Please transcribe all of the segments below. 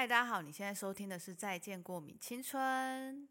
嗨，大家好，你现在收听的是《再见过敏青春》。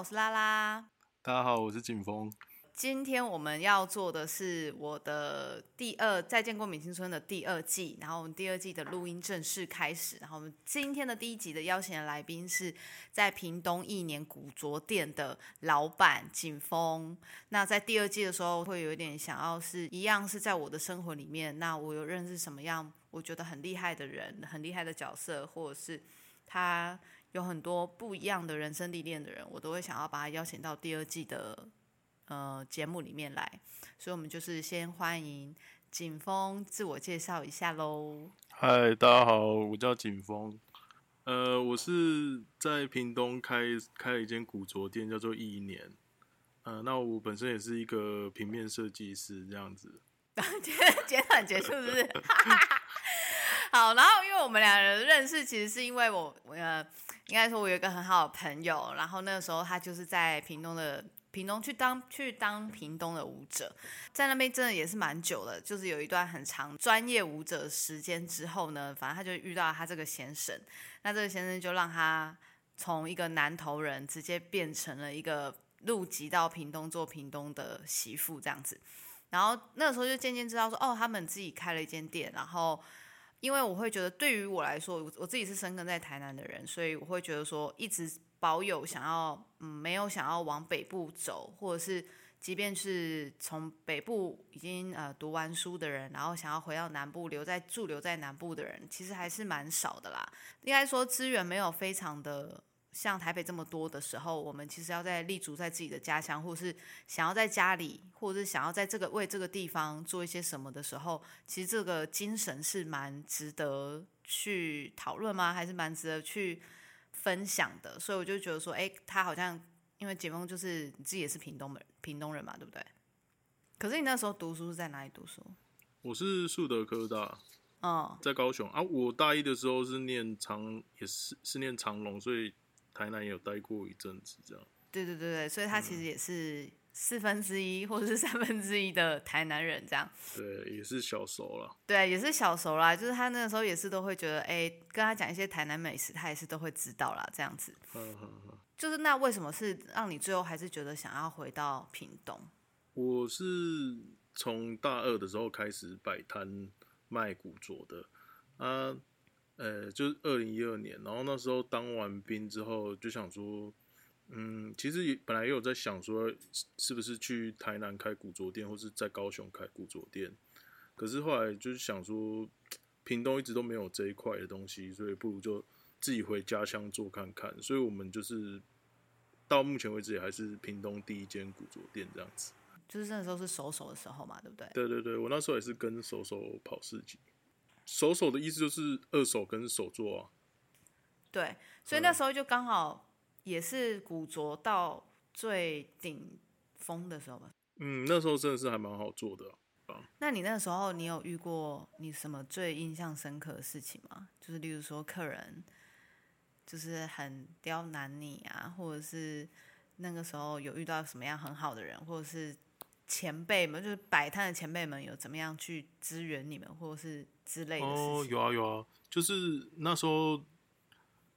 我是拉拉。大家好，我是景峰。今天我们要做的是我的第二《再见过敏青春》的第二季，然后我们第二季的录音正式开始。然后我们今天的第一集的邀请的来宾是在屏东一年古着店的老板景峰。那在第二季的时候，会有一点想要是一样是在我的生活里面，那我有认识什么样我觉得很厉害的人、很厉害的角色，或者是他有很多不一样的人生历练的人，我都会想要把他邀请到第二季的。呃，节目里面来，所以我们就是先欢迎景峰自我介绍一下喽。嗨，大家好，我叫景峰。呃，我是在屏东开开了一间古着店，叫做一年。呃，那我本身也是一个平面设计师，这样子。简简短结束是不是？好，然后因为我们两人认识，其实是因为我呃，应该说我有一个很好的朋友，然后那个时候他就是在屏东的。屏东去当去当屏东的舞者，在那边真的也是蛮久了，就是有一段很长专业舞者时间之后呢，反正他就遇到他这个先生，那这个先生就让他从一个南投人直接变成了一个入籍到屏东做屏东的媳妇这样子，然后那个时候就渐渐知道说，哦，他们自己开了一间店，然后因为我会觉得对于我来说，我自己是生根在台南的人，所以我会觉得说一直。保有想要嗯没有想要往北部走，或者是即便是从北部已经呃读完书的人，然后想要回到南部留在驻留在南部的人，其实还是蛮少的啦。应该说资源没有非常的像台北这么多的时候，我们其实要在立足在自己的家乡，或是想要在家里，或者是想要在这个为这个地方做一些什么的时候，其实这个精神是蛮值得去讨论吗？还是蛮值得去？分享的，所以我就觉得说，哎，他好像因为解封，就是你自己也是屏东人，屏东人嘛，对不对？可是你那时候读书是在哪里读书？我是树德科大，哦，在高雄啊。我大一的时候是念长，也是是念长隆，所以台南也有待过一阵子，这样。对对对对，所以他其实也是。四分之一或者是三分之一的台南人这样，对，也是小熟了。对，也是小熟啦。就是他那个时候也是都会觉得，哎，跟他讲一些台南美食，他也是都会知道啦，这样子。嗯嗯就是那为什么是让你最后还是觉得想要回到屏东？我是从大二的时候开始摆摊卖古着的啊，呃，就是二零一二年，然后那时候当完兵之后就想说。嗯，其实也本来也有在想说，是不是去台南开古着店，或是在高雄开古着店。可是后来就是想说，屏东一直都没有这一块的东西，所以不如就自己回家乡做看看。所以我们就是到目前为止也还是屏东第一间古着店这样子。就是那时候是手手的时候嘛，对不对？对对对，我那时候也是跟手手跑市集。手手的意思就是二手跟手作啊。对，所以那时候就刚好。也是古着到最顶峰的时候吧。嗯，那时候真的是还蛮好做的啊。那你那时候你有遇过你什么最印象深刻的事情吗？就是例如说客人就是很刁难你啊，或者是那个时候有遇到什么样很好的人，或者是前辈们，就是摆摊的前辈们有怎么样去支援你们，或者是之类的。哦，有啊有啊，就是那时候。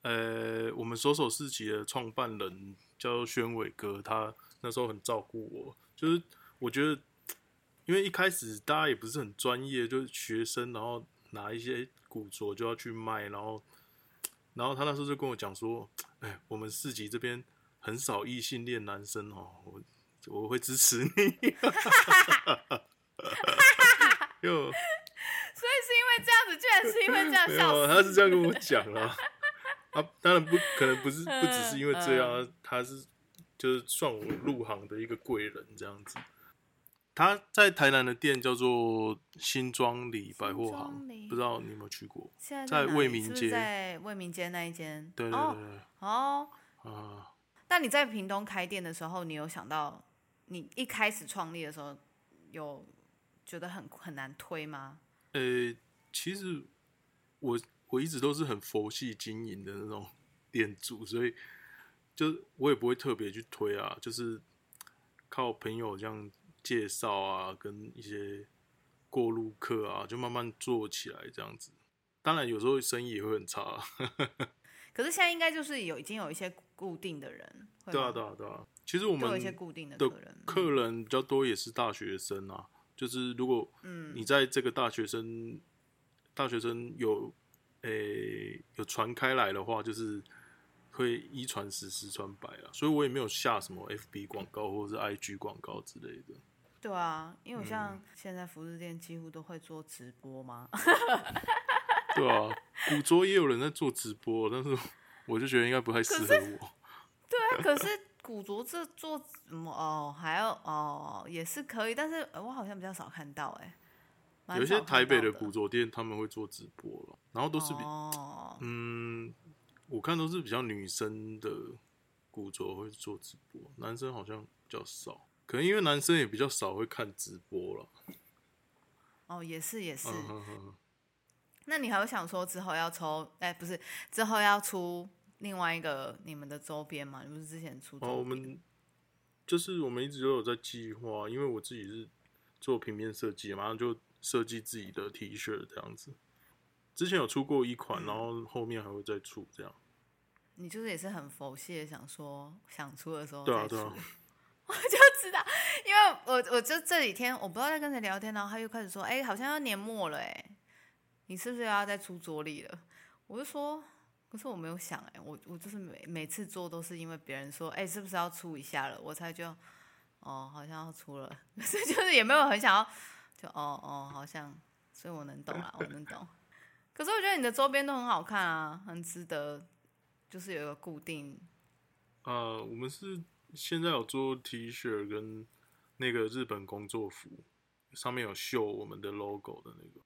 呃，我们手手市集的创办人叫宣伟哥，他那时候很照顾我。就是我觉得，因为一开始大家也不是很专业，就是学生，然后拿一些古着就要去卖，然后，然后他那时候就跟我讲说：“哎，我们市集这边很少异性恋男生哦，我我会支持你。”为这样子，居然是因为这样笑，他是这样跟我讲了。啊，当然不可能，不是不只是因为这样，他是就是算我入行的一个贵人这样子。他在台南的店叫做新庄里百货行，不知道你有没有去过？在卫民街，在卫民街那一间。对对对。哦啊，那你在屏东开店的时候，你有想到你一开始创立的时候有觉得很很难推吗？呃、其实我我一直都是很佛系经营的那种店主，所以就我也不会特别去推啊，就是靠朋友这样介绍啊，跟一些过路客啊，就慢慢做起来这样子。当然有时候生意也会很差、啊，可是现在应该就是有已经有一些固定的人，会对啊吗对啊对啊。其实我们都有一些固定的的客人。嗯客人比较多也是大学生啊，就是如果嗯你在这个大学生大学生有诶、有传开来的话，就是会一传十，十传百啊，所以我也没有下什么 FB 广告或者是 IG 广告之类的。对啊，因为像现在服饰店几乎都会做直播嘛，对啊，古着也有人在做直播，但是我就觉得应该不太适合我。对啊，可是古着这做什么哦，还要哦也是可以，但是呃我好像比较少看到哎、蛮有一些台北的的古着店他们会做直播了，然后都是比、哦，嗯，我看都是比较女生的古着会做直播，男生好像比较少，可能因为男生也比较少会看直播了。哦也是也是。嗯哼哼，那你还有想说之后要抽？哎、不是，之后要出另外一个你们的周边吗？你不是之前出？哦，我们就是我们一直都有在计划，因为我自己是做平面设计嘛，马上就设计自己的 T 恤这样子。之前有出过一款，然后后面还会再出这样。你就是也是很佛系的，想说想出的时候对啊，再出。对啊，我就知道，因为我我就这几天我不知道在跟谁聊天，然后他又开始说，哎、好像要年末了，哎，你是不是要再出桌历了？我就说，可是我没有想，哎，我我就是每每次做都是因为别人说，哎、是不是要出一下了，我才就，哦，好像要出了，可是就是也没有很想要，就哦哦，好像，所以我能懂啦，我能懂。可是我觉得你的周边都很好看啊，很值得，就是有一个固定呃，我们是现在有做 T 恤跟那个日本工作服，上面有绣我们的 logo 的那个，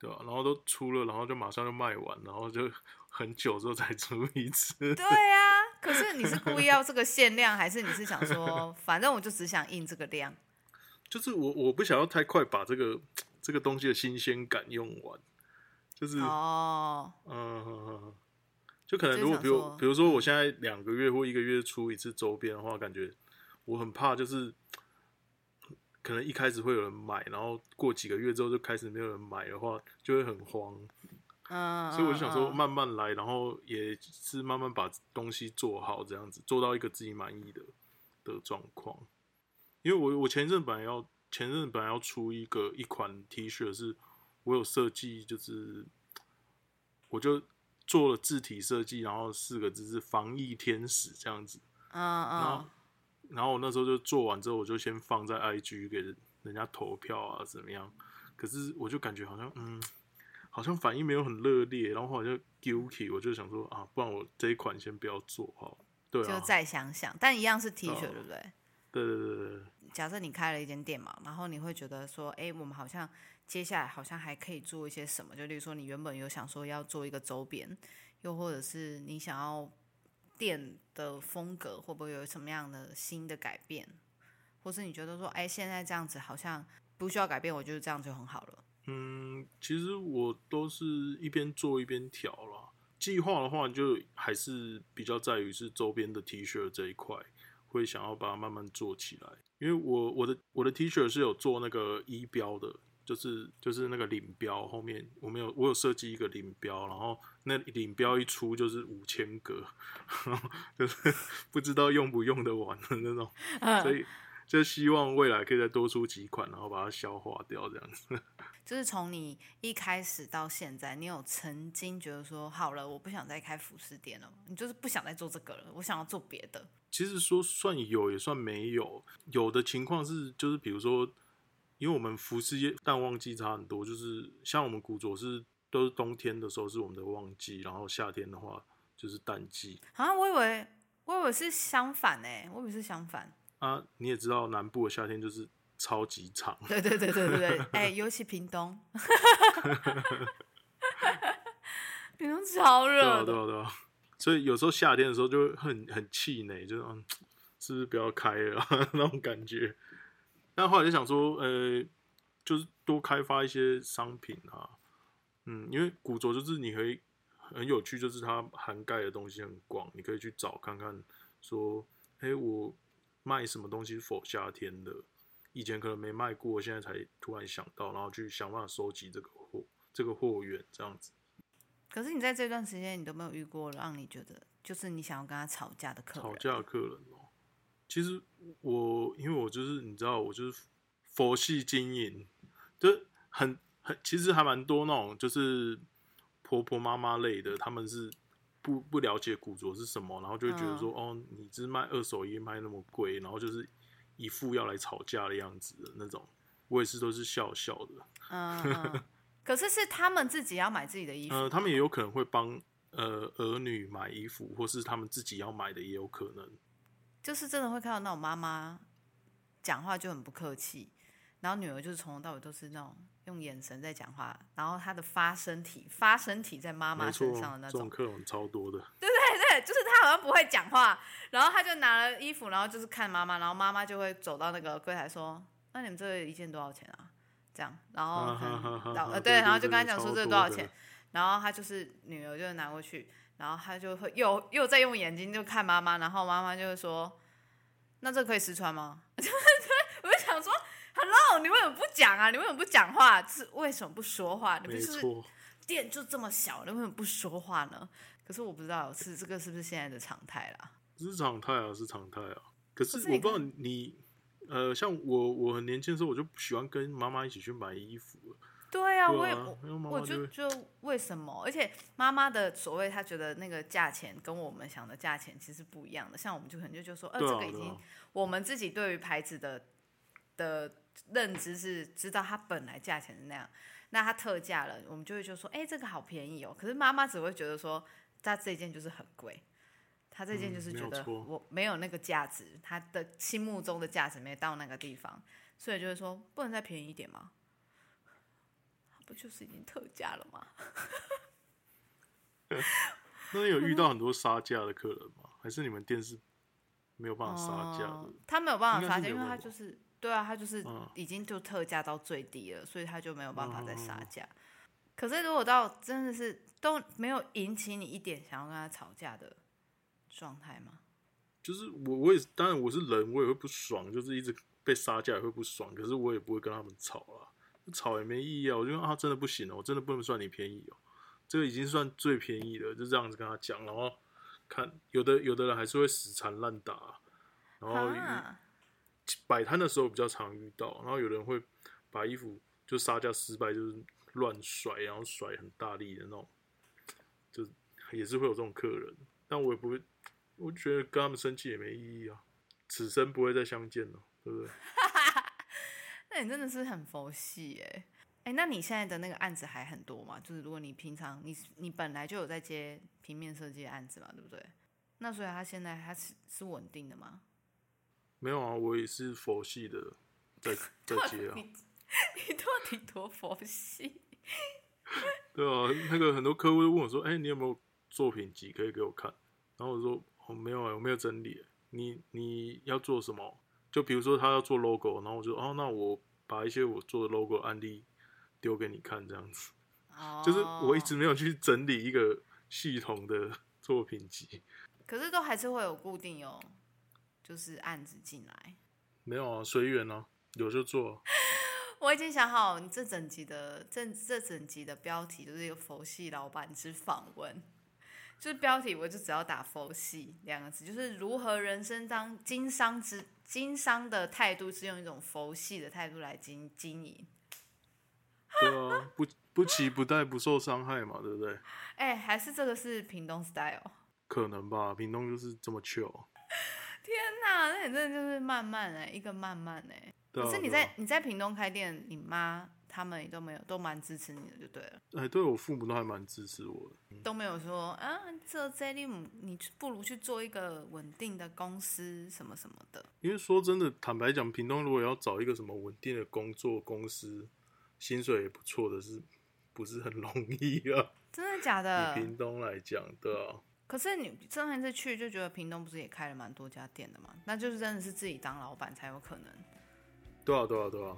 对吧、然后都出了，然后就马上就卖完，然后就 很久之后才出一次。对啊，可是你是故意要这个限量，还是你是想说，反正我就只想印这个量？就是我我不想要太快把这个这个东西的新鲜感用完，就是哦，嗯，就可能如果比如比如说我现在两个月或一个月出一次周边的话，感觉我很怕就是可能一开始会有人买，然后过几个月之后就开始没有人买的话，就会很慌。嗯，所以我就想说嗯，慢慢来，然后也是慢慢把东西做好，这样子做到一个自己满意的的状况。因为我我前阵本来要前阵本来要出一个一款 T 恤，是我有设计，就是我就做了字体设计，然后四个字是“防疫天使”这样子。嗯然后嗯，然后我那时候就做完之后，我就先放在 IG 给人家投票啊，怎么样？可是我就感觉好像，嗯，好像反应没有很热烈，然后后来就 guilty，我就想说啊，不然我这一款先不要做好。对啊，就再想想，但一样是 T 恤，对不对？对对对对对，假设你开了一间店嘛，然后你会觉得说，哎，我们好像接下来好像还可以做一些什么，就例如说你原本有想说要做一个周边，又或者是你想要店的风格会不会有什么样的新的改变，或是你觉得说，哎，现在这样子好像不需要改变，我觉得这样就很好了。嗯，其实我都是一边做一边调啦。计划的话，就还是比较在于是周边的 T 恤这一块，会想要把它慢慢做起来。因为我我的我的 T 恤是有做那个衣标的，就是就是那个领标后面我们有我有设计一个领标，然后那领标一出就是五千个，就是 不知道用不用得完的那种，所以就希望未来可以再多出几款，然后把它消化掉这样子。就是从你一开始到现在，你有曾经觉得说，好了，我不想再开服饰店了，你就是不想再做这个了，我想要做别的。其实说算有也算没有，有的情况是就是比如说，因为我们服饰业淡旺季差很多，就是像我们古着是都是冬天的时候是我们的旺季，然后夏天的话就是淡季啊，我以为我以为是相反呢、我以为是相反。啊。你也知道南部的夏天就是超级长，对对对对对对，哎、尤其屏东，屏东超对热的。啊对啊对啊，所以有时候夏天的时候就会很很气馁，就是嗯，是不是不要开了、啊、那种感觉。但后来就想说，呃，就是多开发一些商品啊，嗯，因为古着就是你可以很有趣，就是它涵盖的东西很广，你可以去找看看，说，哎、我卖什么东西是否夏天的，以前可能没卖过，现在才突然想到，然后去想办法收集这个货，这个货源这样子。可是你在这段时间，你都没有遇过让你觉得就是你想要跟他吵架的客人？吵架的客人哦、其实我因为我就是你知道，我就是佛系经营，就是很很其实还蛮多那种就是婆婆妈妈类的，他们是不不了解古着是什么，然后就会觉得说，哦，你只卖二手衣卖那么贵，然后就是一副要来吵架的样子的那种，我也是都是笑笑的。嗯嗯。可是是他们自己要买自己的衣服，呃，他们也有可能会帮呃儿女买衣服，或是他们自己要买的也有可能。就是真的会看到那种妈妈讲话就很不客气，然后女儿就是从头到尾都是那种用眼神在讲话，然后他的发声体发声体在妈妈身上的，那种这种种客人超多的。对对对，就是他好像不会讲话，然后他就拿了衣服，然后就是看妈妈，然后妈妈就会走到那个柜台说：“那你们这个一件多少钱啊？”这样，然后对，然后就跟他讲说这个多少钱，然后他就是女儿就拿过去，然后他就会又又在用眼睛就看妈妈，然后妈妈就会说：“那这可以试穿吗？” 我就想说：“Hello，你为什么不讲啊？你为什么不讲话？是为什么不说话？你不是店就这么小，你为什么不说话呢？可是我不知道是这个是不是现在的常态啦。是常态啊，是常态啊。可是我不知道你，呃，像我，我很年轻的时候，我就不喜欢跟妈妈一起去买衣服。对啊，我也我，就就就为什么？而且妈妈的所谓，她觉得那个价钱跟我们想的价钱其实不一样的。像我们就可能就就说，呃，对这个已经我们自己对于牌子的的认知是知道它本来价钱是那样，那它特价了，我们就会就说，哎、这个好便宜哦。可是妈妈只会觉得说，它这件就是很贵。她这件嗯就是觉得我没有那个价值，她的心目中的价值没到那个地方，所以就会说不能再便宜一点吗？不就是已经特价了吗？那你有遇到很多杀价的客人吗？还是你们店是没有办法杀价的？哦他没有办法杀价，因为他就是对啊，他就是嗯已经就特价到最低了，所以他就没有办法再杀嗯价。可是如果到真的是都没有引起你一点想要跟他吵架的状态吗？就是我，我也是当然我是人，我也会不爽，就是一直被杀价也会不爽，可是我也不会跟他们吵啊，吵也没意义啊。我就说啊，真的不行哦，我真的不能算你便宜哦，这个已经算最便宜了，就这样子跟他讲，然后看有的有的人还是会死缠烂打，然后啊，摆摊的时候比较常遇到，然后有人会把衣服就杀价失败，就是乱甩，然后甩很大力的那种，就也是会有这种客人，但我也不会，我觉得跟他们生气也没意义啊，此生不会再相见了，对不对？那你真的是很佛系哎、哎、那你现在的那个案子还很多吗？就是如果你平常你你本来就有在接平面设计的案子嘛，对不对？那所以他现在他是是稳定的吗？没有啊，我也是佛系的，在 在接啊，你你到底多佛系？对啊，那个很多客户会问我说，哎、你有没有作品集可以给我看？然后我说，哦，没有啊，我没有整理。你你要做什么？就比如说他要做 logo，然后我就哦，那我把一些我做的 logo 案例丢给你看，这样子。哦，就是我一直没有去整理一个系统的作品集。可是都还是会有固定有，就是案子进来。没有啊，随缘啊，有就做啊。我已经想好，你这整集的这这整集的标题就是一个佛系老板之访问，就是标题我就只要打佛系两个字，就是如何人生当经商之经商的态度是用一种佛系的态度来经经营。对啊，不不期不待，不受伤害嘛，对不对？哎、还是这个是屏东 style。可能吧，屏东就是这么 chill。天哪，那你真的就是慢慢哎、一个慢慢哎、对啊可是你在你在屏东开店，你妈他们也都没有都蛮支持你的，就对了。哎，对我父母都还蛮支持我的。都没有说啊，这这里你不如去做一个稳定的公司什么什么的。因为说真的，坦白讲，屏东如果要找一个什么稳定的工作公司，薪水也不错的是，不是很容易啊？真的假的以的？屏东来讲，对啊，可是你上一次去就觉得屏东不是也开了蛮多家店的嘛？那就是真的是自己当老板才有可能。多少多少多少。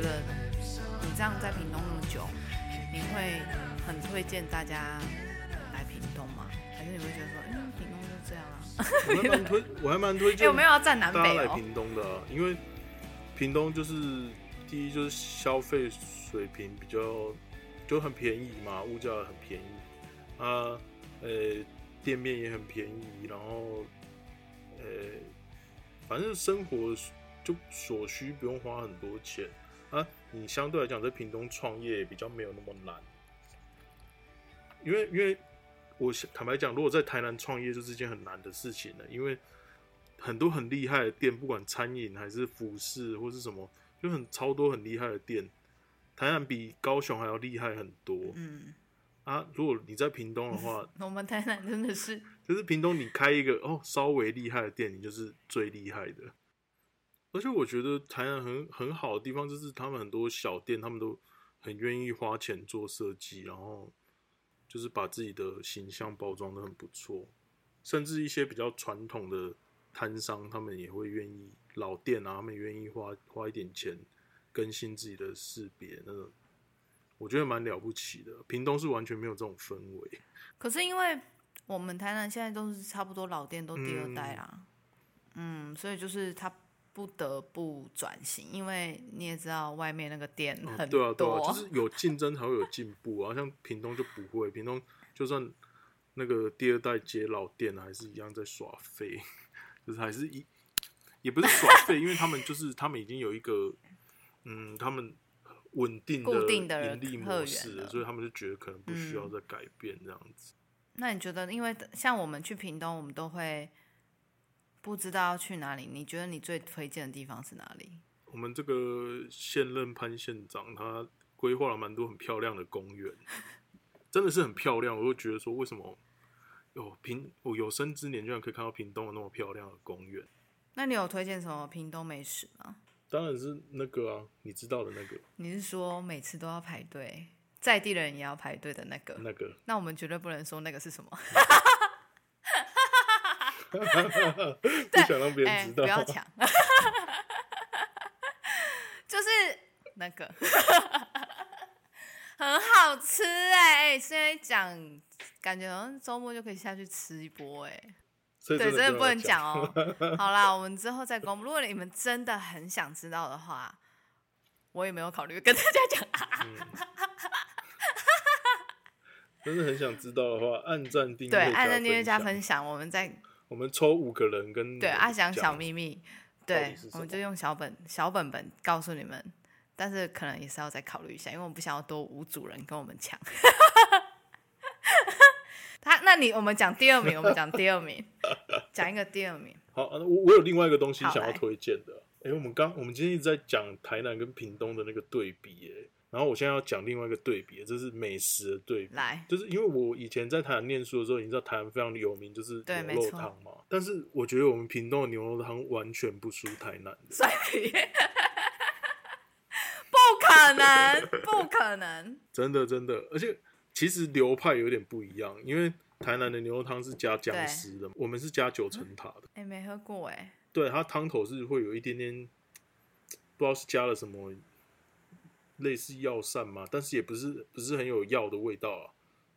觉得你这样在屏东那么久，你会很推荐大家来屏东吗？还是你会觉得说，嗯，屏东就这样啊？我还蛮推，我还蛮推荐。有没有要站南北来屏东的？因为屏东就是第一就是消费水平比较就很便宜嘛，物价很便宜啊，呃，店面也很便宜，然后呃，反正生活就所需不用花很多钱。啊，你相对来讲在屏东创业比较没有那么难，因为因为我坦白讲，如果在台南创业就是一件很难的事情了，因为很多很厉害的店，不管餐饮还是服饰或是什么，就很超多很厉害的店，台南比高雄还要厉害很多。嗯，啊，如果你在屏东的话，我们台南真的是，就是屏东你开一个哦稍微厉害的店，你就是最厉害的。而且我觉得台南很很好的地方，就是他们很多小店，他们都很愿意花钱做设计，然后就是把自己的形象包装的很不错。甚至一些比较传统的摊商，他们也会愿意老店啊，他们愿意花花一点钱更新自己的识别，那种我觉得蛮了不起的。屏东是完全没有这种氛围。可是因为我们台南现在都是差不多老店都第二代啦，嗯，所以就是他。不得不转型，因为你也知道外面那个店很多，对啊，对啊，就是有竞争才会有进步啊。像屏东就不会，屏东就算那个第二代接老店，还是一样在耍废，就是还是一也不是耍废，因为他们就是他们已经有一个嗯，他们稳定的盈利模式，所以他们就觉得可能不需要再改变这样子。那你觉得，因为像我们去屏东，我们都会。不知道要去哪里？你觉得你最推荐的地方是哪里？我们这个现任潘县长他规划了蛮多很漂亮的公园，真的是很漂亮。我就觉得说，为什么有平我有生之年居然可以看到屏东有那么漂亮的公园？那你有推荐什么屏东美食吗？当然是那个啊，你知道的那个。你是说每次都要排队，在地的人也要排队的那个？那个？那我们绝对不能说那个是什么。不想让别人知道，不要抢。就是那个 很好吃哎！现在讲，感觉好像周末就可以下去吃一波哎。对，真的不能讲哦。好啦，我们之后再公布。如果你们真的很想知道的话，我也没有考虑跟大家讲。真的很想知道的话，按赞订阅，对，按赞订阅加分享，我们再。我们抽五个人跟对阿翔小秘密，对，我们就用小本小本本告诉你们，但是可能也是要再考虑一下，因为我们不想要多五组人跟我们抢。他，那你我们讲第二名，我们讲第二名，讲一个第二名。好，我我有另外一个东西想要推荐的，哎、我们刚我们今天一直在讲台南跟屏东的那个对比，哎，然后我现在要讲另外一个对比，这是美食的对比。来，就是因为我以前在台南念书的时候，你知道台南非常有名就是牛肉汤嘛，但是我觉得我们屏东的牛肉汤完全不输台南的。不可能，不可能。真的真的，而且其实流派有点不一样，因为台南的牛肉汤是加姜丝的，我们是加九层塔的。哎、没喝过哎、对，它汤头是会有一点点，不知道是加了什么类似药膳嘛，但是也不是不是很有药的味道啊。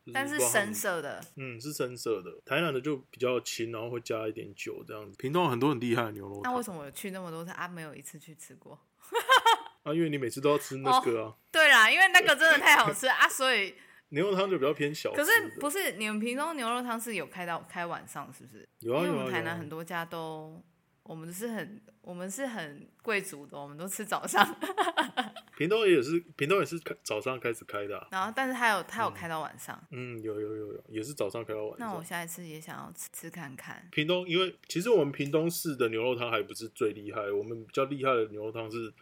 就但是深色的，嗯，是深色的。台南的就比较轻，然后会加一点酒这样子。屏东有很多很厉害的牛肉汤那为什么我去那么多次啊，没有一次去吃过？啊，因为你每次都要吃那个哦啊，对啦，因为那个真的太好吃 啊，所以 牛肉汤就比较偏小可。是不是你们屏东牛肉汤是有开到开晚上是不是？有啊因为我们台有啊有啊南很多家都，我们是很我们是很贵族的，我们都吃早上，平东也是，平东也是开早上开始开的、啊。然后但是它有他有开到晚上。嗯，有有有有，也是早上开到晚上那我上。下一次也想要吃吃看看。平东，因为其实我们平东市的牛肉汤还不是最厉害，我们比较厉害的牛肉汤是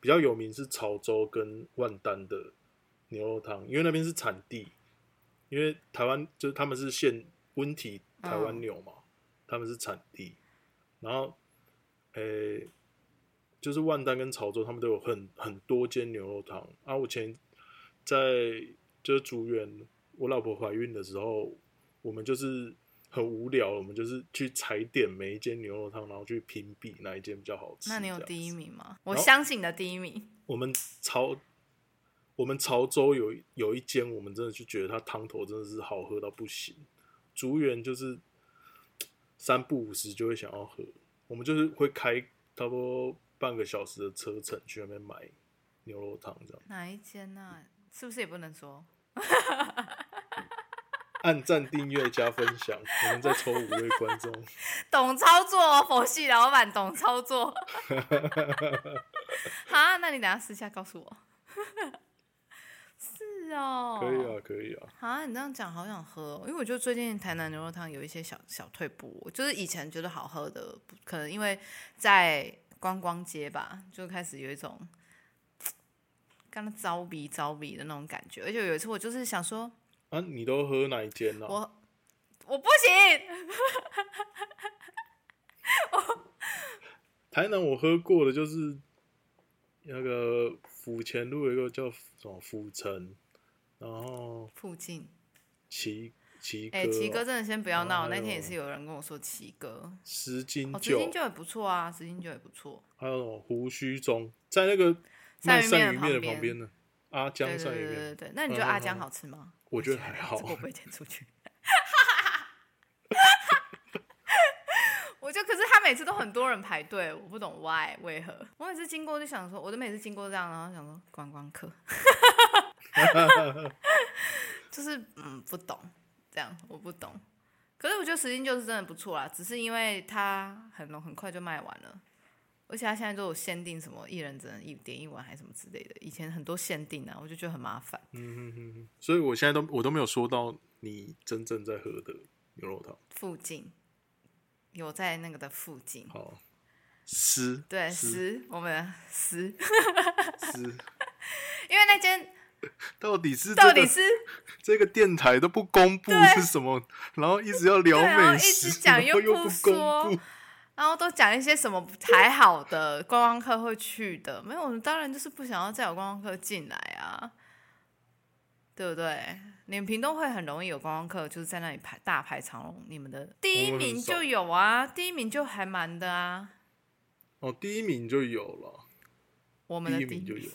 比较有名是潮州跟万丹的牛肉汤，因为那边是产地，因为台湾就是他们是现温体台湾嗯牛嘛，他们是产地，然后诶、就是万丹跟潮州他们都有很很多间牛肉汤啊，我前在就是竹园，我老婆怀孕的时候，我们就是很无聊，我们就是去踩点每一间牛肉汤，然后去评比哪一间比较好吃。那你有第一名吗？我相信你的第一名。我们潮我们潮州有有一间，我们真的就觉得它汤头真的是好喝到不行。竹园就是三不五时就会想要喝，我们就是会开差不多半个小时的车程去那边买牛肉汤，这样哪一间呢、是不是也不能说？按赞、订阅、加分享，我们再抽五位观众。懂操作哦，佛系老板懂操作。好，那你等下私下告诉我。是哦，可以啊，可以啊。啊，你这样讲好想喝、哦，因为我觉得最近台南牛肉汤有一些小小退步，就是以前觉得好喝的，可能因为在观光街吧，就开始有一种刚刚招鼻招鼻的那种感觉。而且有一次我就是想说，啊，你都喝哪一间呢、啊？我我不行，台南我喝过的就是那个府前路有一个叫什么府城，然后附近。奇奇哥、哎、奇哥真的先不要闹，那天也是有人跟我说奇哥，十斤酒，金酒也不错啊，十斤酒也不错。还有胡须中，在那个卖鳝鱼面鳝鱼面的的旁边呢。阿江鳝鱼面，对对对，那你觉得阿江嗯好吃吗？我觉得还好我不会点出去。我就可是他每次都很多人排队，我不懂 why 为何。我每次经过就想说，我都每次经过这样，然后想说观光客，就是嗯不懂这样，我不懂。可是我觉得石金就是真的不错啦，只是因为它很浓很快就卖完了，而且它现在都有限定什么一人只能一点一碗还是什么之类的，以前很多限定啊，我就觉得很麻烦。嗯所以我现在都我都没有说到你真正在喝的牛肉汤。附近有在那个的附近，好，十对，丝十我们的十，丝，因为那间 到底是这个到底是？这个电台都不公布是什么，然后一直要聊对然后一，直讲 又不又不说公布。然后都讲一些什么还好的观光客会去的，没有，我们当然就是不想要再有观光客进来啊，对不对？你们屏东会很容易有观光客，就是在那里排大排长龙，你们的。第一名就有啊，第一名就还蛮的啊，哦，第一名就有了，我们的第一名。就有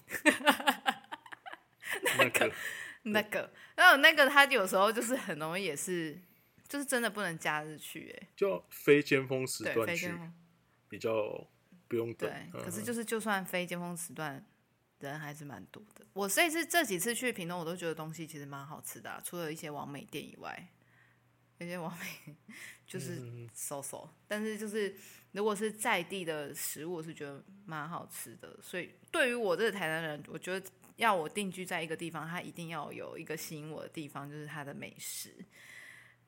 个 那个，然后那个他有时候就是很容易也是，就是真的不能假日去、哎，就非尖峰时，段去比较不用等对。，嗯可是就是就算非尖峰时段，人还是蛮多的。我这次这几次去屏东，我都觉得东西其实蛮好吃的啊、除了一些完美店以外，那些完美 就是嗯收收，但是就是如果是在地的食物，我是觉得蛮好吃的。所以对于我这个台南人，我觉得要我定居在一个地方，它一定要有一个吸引我的地方，就是它的美食。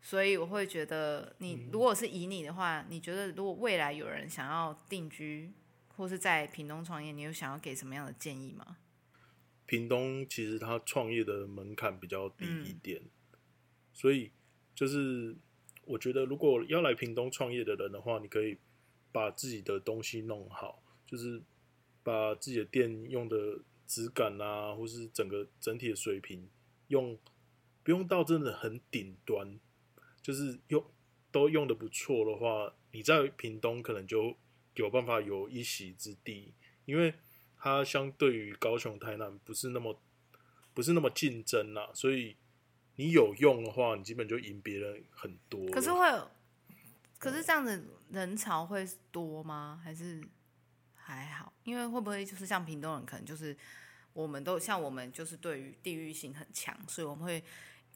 所以我会觉得，你如果是以你的话，你觉得如果未来有人想要定居或是在屏东创业，你有想要给什么样的建议吗？屏东其实它创业的门槛比较低一嗯点，所以就是我觉得如果要来屏东创业的人的话，你可以把自己的东西弄好，就是把自己的店用的质感啊，或是整个整体的水平用不用到真的很顶端，就是用都用的不错的话，你在屏东可能就有办法有一席之地，因为它相对于高雄、台南不是那么不是那么竞争啦，所以你有用的话，你基本就赢别人很多。可是会有，可是这样子人潮会多吗？还是还好？因为会不会就是像屏东人，可能就是我们都像我们就是对于地域性很强，所以我们会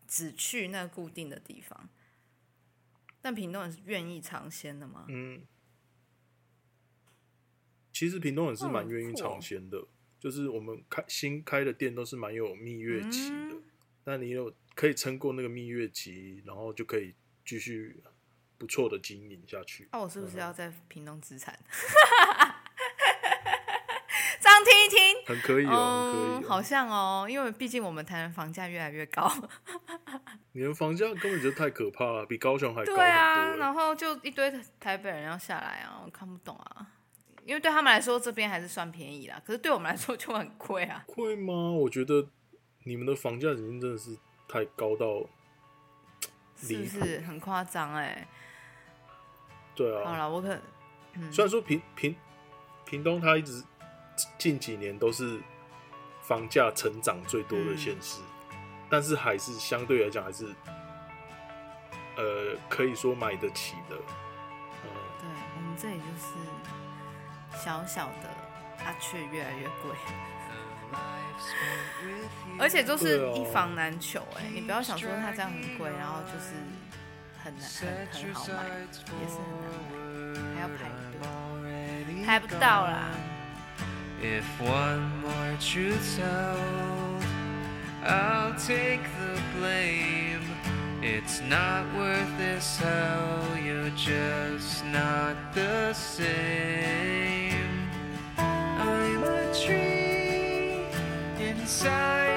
只去那固定的地方。但屏东人是愿意尝鲜的吗？嗯，其实屏东人是蛮哦愿意尝鲜的，就是我们开新开的店都是蛮有蜜月期的，嗯那你有可以撑过那个蜜月期，然后就可以继续不错的经营下去。那、我是不是嗯要在屏东资产？听一听，很可以哦，很可以、好像哦，因为毕竟我们台南房价越来越高。你们房价根本就太可怕了，比高雄还高很对啊。然后就一堆台北人要下来啊，我看不懂啊。因为对他们来说这边还是算便宜啦，可是对我们来说就很贵啊。贵吗？我觉得你们的房价已经真的是太高到是不。是很夸张哎？对啊，好了，我可嗯虽然说屏屏屏东它一直近几年都是房价成长最多的县市，但是还是相对来讲还是呃可以说买得起的。嗯，对我们这里就是小小的，它，却越来越贵，而且就是一房难求哎、你不要想说它这样很贵，然后就是很难很很好买，也是很难买，还要排队，排不到啦。If one more truth's held, I'll take the blame. It's not worth this hell, you're just not the same. I'm a tree inside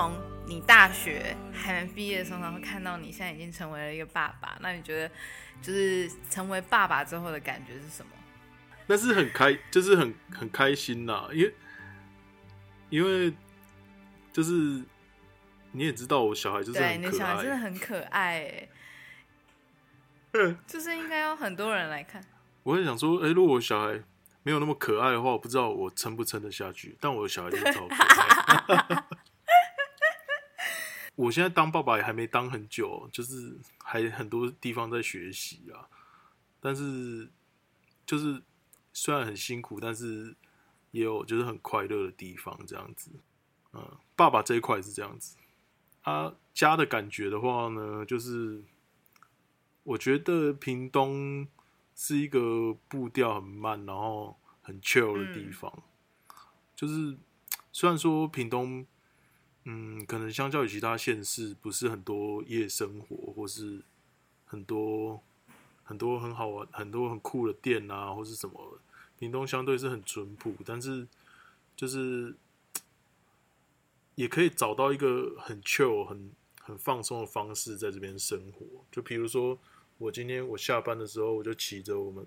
从你大学还没毕业的时候，然后看到你现在已经成为了一个爸爸，那你觉得就是成为爸爸之后的感觉是什么？那是很开，就是很很开心啦，因为因为就是你也知道，我小孩就是对，很可你的小孩真的。很可爱哎，就是应该有很多人来看。我会想说，哎、如果我小孩没有那么可爱的话，我不知道我撑不撑得下去。但我的小孩就是超可爱。我现在当爸爸也还没当很久，就是还很多地方在学习啊。但是就是虽然很辛苦，但是也有就是很快乐的地方，这样子。嗯，爸爸这一块是这样子。啊，家的感觉的话呢，就是我觉得屏东是一个步调很慢，然后很 chill 的地方。就是虽然说屏东，嗯，可能相较于其他县市，不是很多夜生活，或是很多很多很好玩、很多很酷的店啊，或是什么，屏东相对是很淳朴，但是就是也可以找到一个很 chill、很很放松的方式在这边生活。就比如说，我今天我下班的时候，我就骑着我们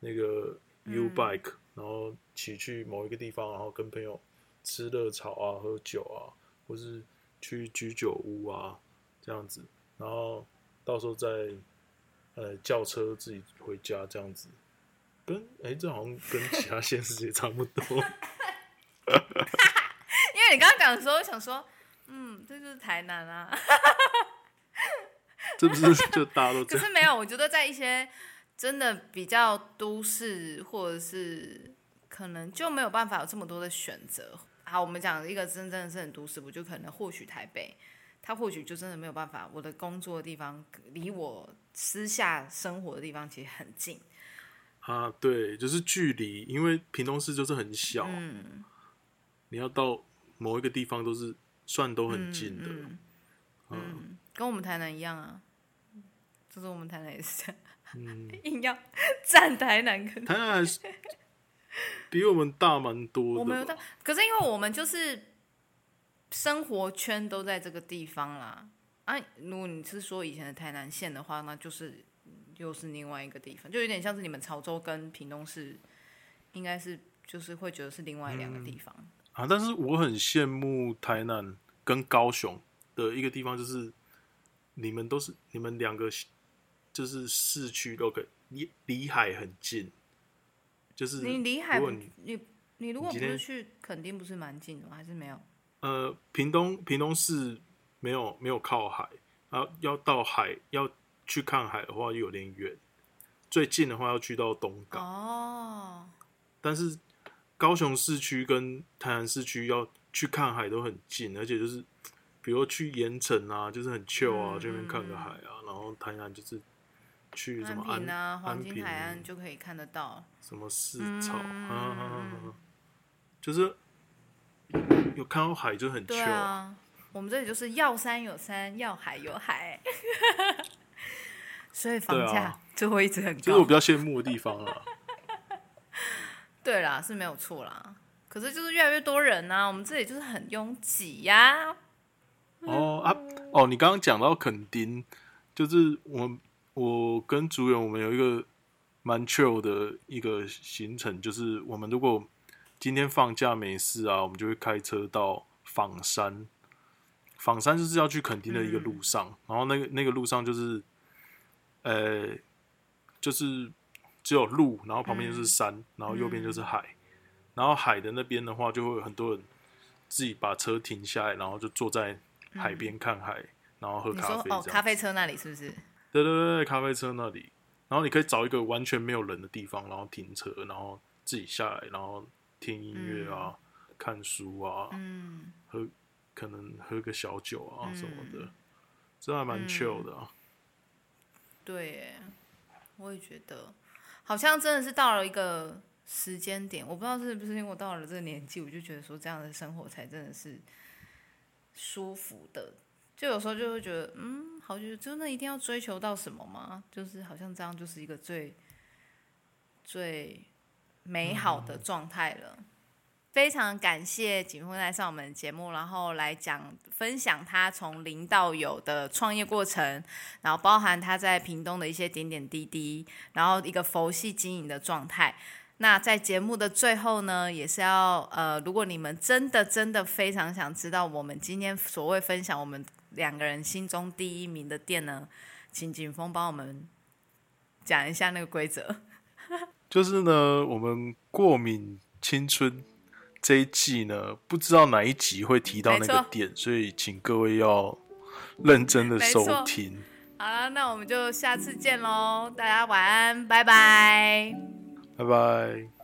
那个 U bike，、然后骑去某一个地方，然后跟朋友吃热炒啊、喝酒啊，或是去居酒屋啊这样子，然后到时候再呃叫车自己回家这样子。跟哎、这好像跟其他县市也差不多。因为你刚刚讲的时候，我想说，嗯，这就是台南啊。这不是就大家都？可是没有，我觉得在一些真的比较都市，或者是可能就没有办法有这么多的选择。好，我们讲一个真正的是很都市，我就可能或许台北，他或许就真的没有办法。我的工作的地方离我私下生活的地方其实很近，啊，对，就是距离，因为屏东市就是很小，嗯，你要到某一个地方都是算都很近的。嗯嗯，跟我们台南一样啊，就是我们台南也是这样，嗯，硬要 站台南跟台南还是 比我们大蛮多的。我们有大，可是因为我们就是生活圈都在这个地方啦。啊，如果你是说以前的台南县的话，那就是又是另外一个地方，就有点像是你们潮州跟屏东市，应该是就是会觉得是另外两个地方。啊，但是我很羡慕台南跟高雄的一个地方，就是你们都是你们两个就是市区都可以离离海很近，就是你离海你你你如果不是去，肯定不是蛮近的吗？还是没有？呃，屏东屏东市没有没有靠海，然后要到海要去看海的话又有点远，最近的话要去到东港，哦，但是高雄市区跟台南市区要去看海都很近，而且就是比如去盐城啊，就是很 chill 啊，嗯去那边看个海啊，然后台南就是去什么安平啊，黄金海岸就可以看得到。什么市草、嗯啊啊啊啊，就是有看到海就很对啊，我们这里就是要山有山，要海有海，所以房价就会一直很高这是我比。较羡慕的地方啊。对啦，是没有错啦。可是就是越来越多人呐、我们这里就是很拥挤呀、哦啊哦，你刚刚讲到垦丁，就是我我跟主演我们有一个蛮 chill 的一个行程，就是我们如果今天放假没事啊，我们就会开车到仿山。仿山就是要去垦丁的一个路上，然后那个那个路上就是，呃，就是只有路，然后旁边就是山，然后右边就是海，然后海的那边的话，就会有很多人自己把车停下来，然后就坐在海边看海，然后喝咖啡哦，咖啡车那里是不是？对对对对，咖啡车那里，然后你可以找一个完全没有人的地方，然后停车，然后自己下来，然后听音乐啊、看书啊，嗯，喝可能喝个小酒啊什么的嗯，这还蛮 chill 的啊。对，我也觉得，好像真的是到了一个时间点，我不知道是不是因为我到了这个年纪，我就觉得说这样的生活才真的是舒服的。就有时候就会觉得，嗯，好像真的一定要追求到什么吗？就是好像这样就是一个最最美好的状态了。非常感谢景峰来上我们的节目，然后来讲分享他从零到有的创业过程，然后包含他在屏东的一些点点滴滴，然后一个佛系经营的状态。那在节目的最后呢，也是要呃，如果你们真的真的非常想知道我们今天所谓分享我们两个人心中第一名的店呢，请景峰帮我们讲一下那个规则。就是呢，我们过敏青春这一季呢，不知道哪一集会提到那个店，所以请各位要认真的收听。好了，那我们就下次见喽，大家晚安，拜拜。拜拜。